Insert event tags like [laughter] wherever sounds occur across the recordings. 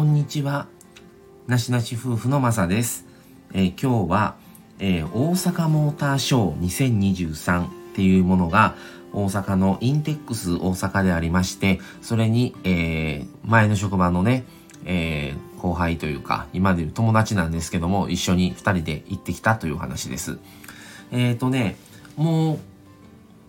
こんにちは。なしなし夫婦のまさです。えー、今日は、えー、大阪モーターショー2023っていうものが大阪のインテックス大阪でありまして、それに、えー、前の職場のね、え、後輩というか、今でいう友達なんですけども、一緒に二人で行ってきたという話です。えっ、とね、もう、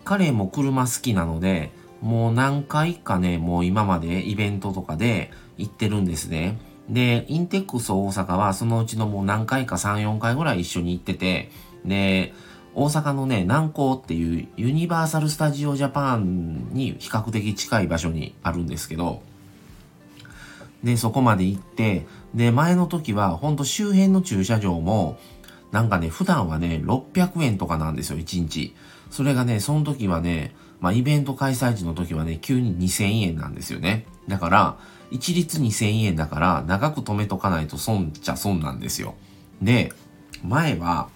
彼も車好きなので、もう何回かね、もう今までイベントとかで行ってるんですね。で、インテックス大阪はそのうちのもう何回か3、4回ぐらい一緒に行ってて、で、大阪のね、南港っていうユニバーサル・スタジオ・ジャパンに比較的近い場所にあるんですけど、で、そこまで行って、で、前の時はほんと周辺の駐車場も、なんかね、普段はね、600円とかなんですよ、1日。それがね、その時はね、まあ、イベント開催時の時はね、急に2000円なんですよね。だから、一律2000円だから、長く止めとかないと損っちゃ損なんですよ。で、前は、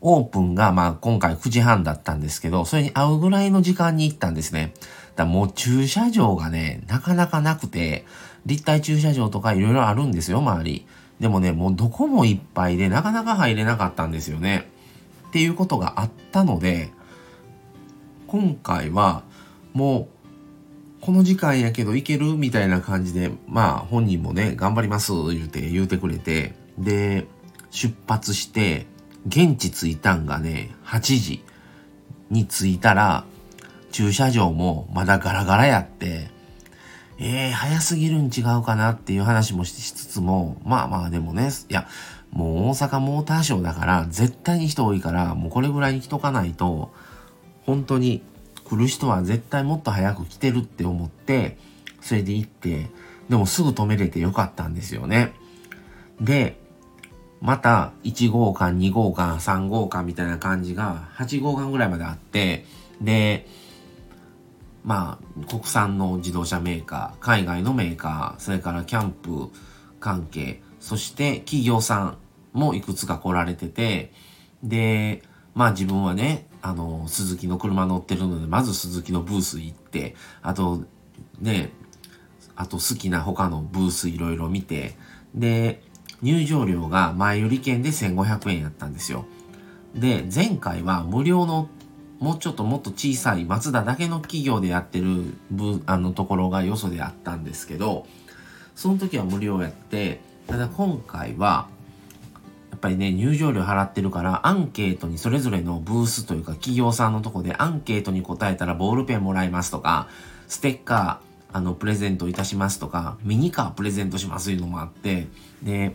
オープンが、まあ、今回9時半だったんですけど、それに合うぐらいの時間に行ったんですね。だもう駐車場がね、なかなかなくて、立体駐車場とかいろいろあるんですよ、周り。でもね、もうどこもいっぱいで、なかなか入れなかったんですよね。っていうことがあったので、今回はもうこの時間やけど行けるみたいな感じで、まあ本人もね、頑張ります言うて言うてくれて、で、出発して、現地着いたんがね、8時に着いたら、駐車場もまだガラガラやって、えー、早すぎるん違うかなっていう話もしつつも、まあまあでもね、いや、もう大阪モーターショーだから絶対に人多いからもうこれぐらいに来とかないと本当に来る人は絶対もっと早く来てるって思って、それで行って、でもすぐ止めれてよかったんですよね。で、また1号館、2号館、3号館みたいな感じが8号館ぐらいまであって、で、まあ、国産の自動車メーカー、海外のメーカー、それからキャンプ関係、そして企業さんもいくつか来られてて、で、まあ自分はね、あの、鈴木の車乗ってるので、まず鈴木のブース行って、あと、ね、あと好きな他のブースいろいろ見て、で、入場料が前売り券で1500円やったんですよ。で、前回は無料の、もうちょっともっと小さい松田だけの企業でやってるブあのところがよそであったんですけど、その時は無料やって、ただ今回は、ぱりね、入場料払ってるから、アンケートにそれぞれのブースというか企業さんのとこでアンケートに答えたらボールペンもらえますとか、ステッカー、あの、プレゼントいたしますとか、ミニカープレゼントしますというのもあって、で、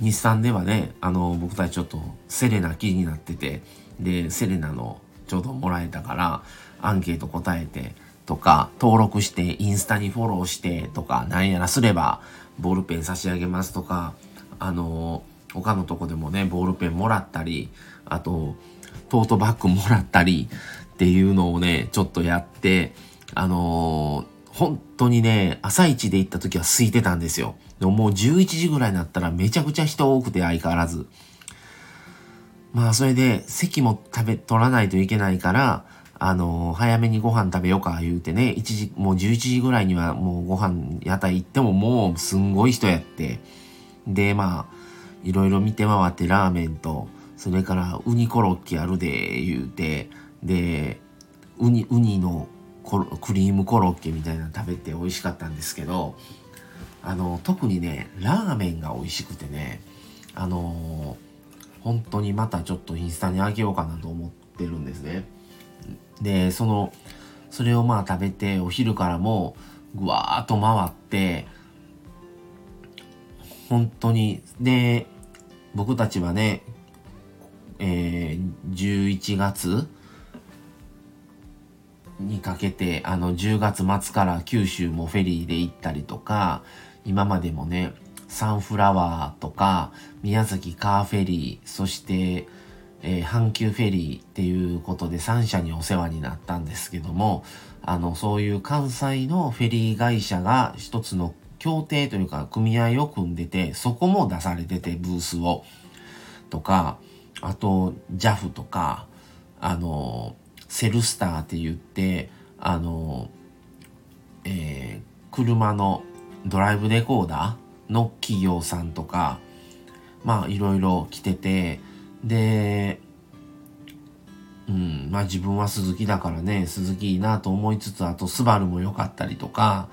日産ではね、あの、僕たちちょっとセレナ気になってて、で、セレナのちょうどもらえたから、アンケート答えて、とか、登録して、インスタにフォローしてとか、なんやらすれば、ボールペン差し上げますとか、あの他のとこでもねボールペンもらったりあとトートバッグもらったり [laughs] っていうのをねちょっとやってあの、本当にね朝一で行った時は空いてたんですよ。でももう11時ぐらいになったらめちゃくちゃ人多くて相変わらず。まあそれで席も食べ取らないといけないからあの、早めにご飯食べようか言うてね、1時、もう11時ぐらいにはもうご飯屋台行ってももうすんごい人やって、で、まあ、いろいろ見て回ってラーメンと、それからウニコロッケあるで言うて、で、ウニ、ウニのクリームコロッケみたいなの食べて美味しかったんですけど、あの、特にね、ラーメンが美味しくてね、あの本当にまたちょっとインスタにあげようかなと思ってるんですね。で、その、それをまあ食べて、お昼からもぐわーっと回って、本当に。で、僕たちはね、えー、11月にかけて、あの、10月末から九州もフェリーで行ったりとか、今までもね、サンフラワーとか、宮崎カーフェリー、そして、えー、阪急フェリーっていうことで3社にお世話になったんですけども、あの、そういう関西のフェリー会社が一つの協定というか組合を組んでて、そこも出されてて、ブースを。とか、あと、JAF とか、あの、セルスターって言って、あの、えー、車のドライブレコーダーの企業さんとか、まあいろいろ来てて、で、うん、まあ自分は鈴木だからね、鈴木いいなと思いつつ、あとスバルも良かったりとか、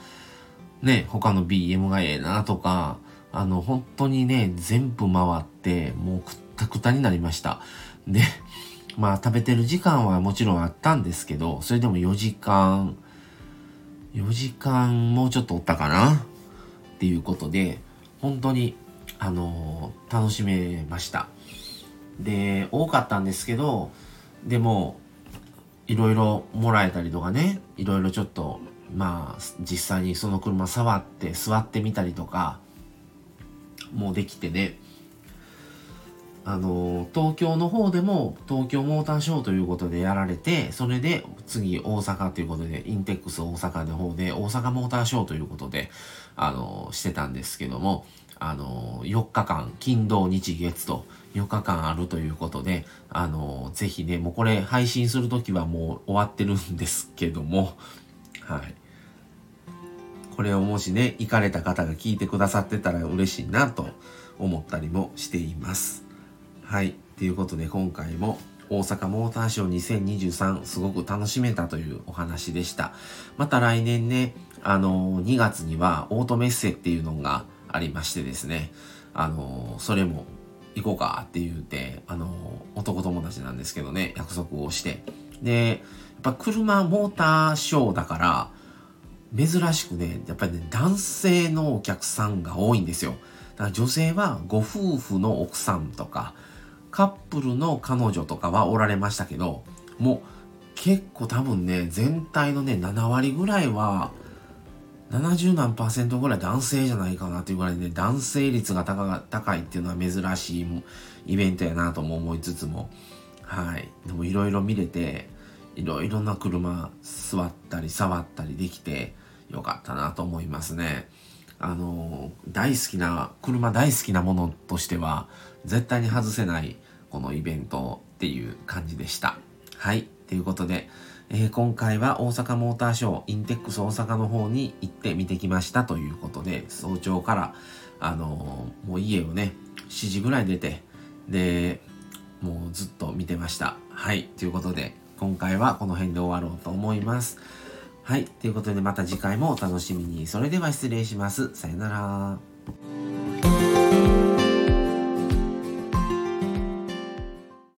ね、他の BM がええなとか、あの、本当にね、全部回って、もうくったくたになりました。で、[laughs] まあ食べてる時間はもちろんあったんですけど、それでも4時間、4時間もうちょっとおったかな？っていうことで、本当に、あのー、楽しめました。で、多かったんですけど、でも、いろいろもらえたりとかね、いろいろちょっと、まあ、実際にその車触って座ってみたりとか、もうできてね、あの、東京の方でも東京モーターショーということでやられて、それで次大阪ということで、インテックス大阪の方で大阪モーターショーということで、あの、してたんですけども、あの、4日間、金土日月と4日間あるということで、あの、ぜひね、もうこれ配信するときはもう終わってるんですけども、はい。これをもしね、行かれた方が聞いてくださってたら嬉しいなと思ったりもしています。はい。ということで今回も大阪モーターショー2023すごく楽しめたというお話でした。また来年ね、あの、2月にはオートメッセっていうのがありましてですね、あの、それも行こうかって言うて、あの、男友達なんですけどね、約束をして。で、やっぱ車モーターショーだから、珍しくね、やっぱりね、男性のお客さんが多いんですよ。だから女性はご夫婦の奥さんとか、カップルの彼女とかはおられましたけど、もう結構多分ね、全体のね、7割ぐらいは、70何パーセントぐらい男性じゃないかなというぐらいね、男性率が高高いっていうのは珍しいイベントやなとも思いつつも、はい。いろいろ見れて、いろいろな車座ったり触ったりできてよかったなと思いますね。あの、大好きな、車大好きなものとしては、絶対に外せないこのイベントっていう感じでした。はい。ということで、えー、今回は大阪モーターショー、インテックス大阪の方に行って見てきましたということで、早朝から、あの、もう家をね、7時ぐらい出て、で、もうずっと見てました。はい。ということで、今回はこの辺で終わろうと思います。はい。ということで、また次回もお楽しみに。それでは失礼します。さよなら。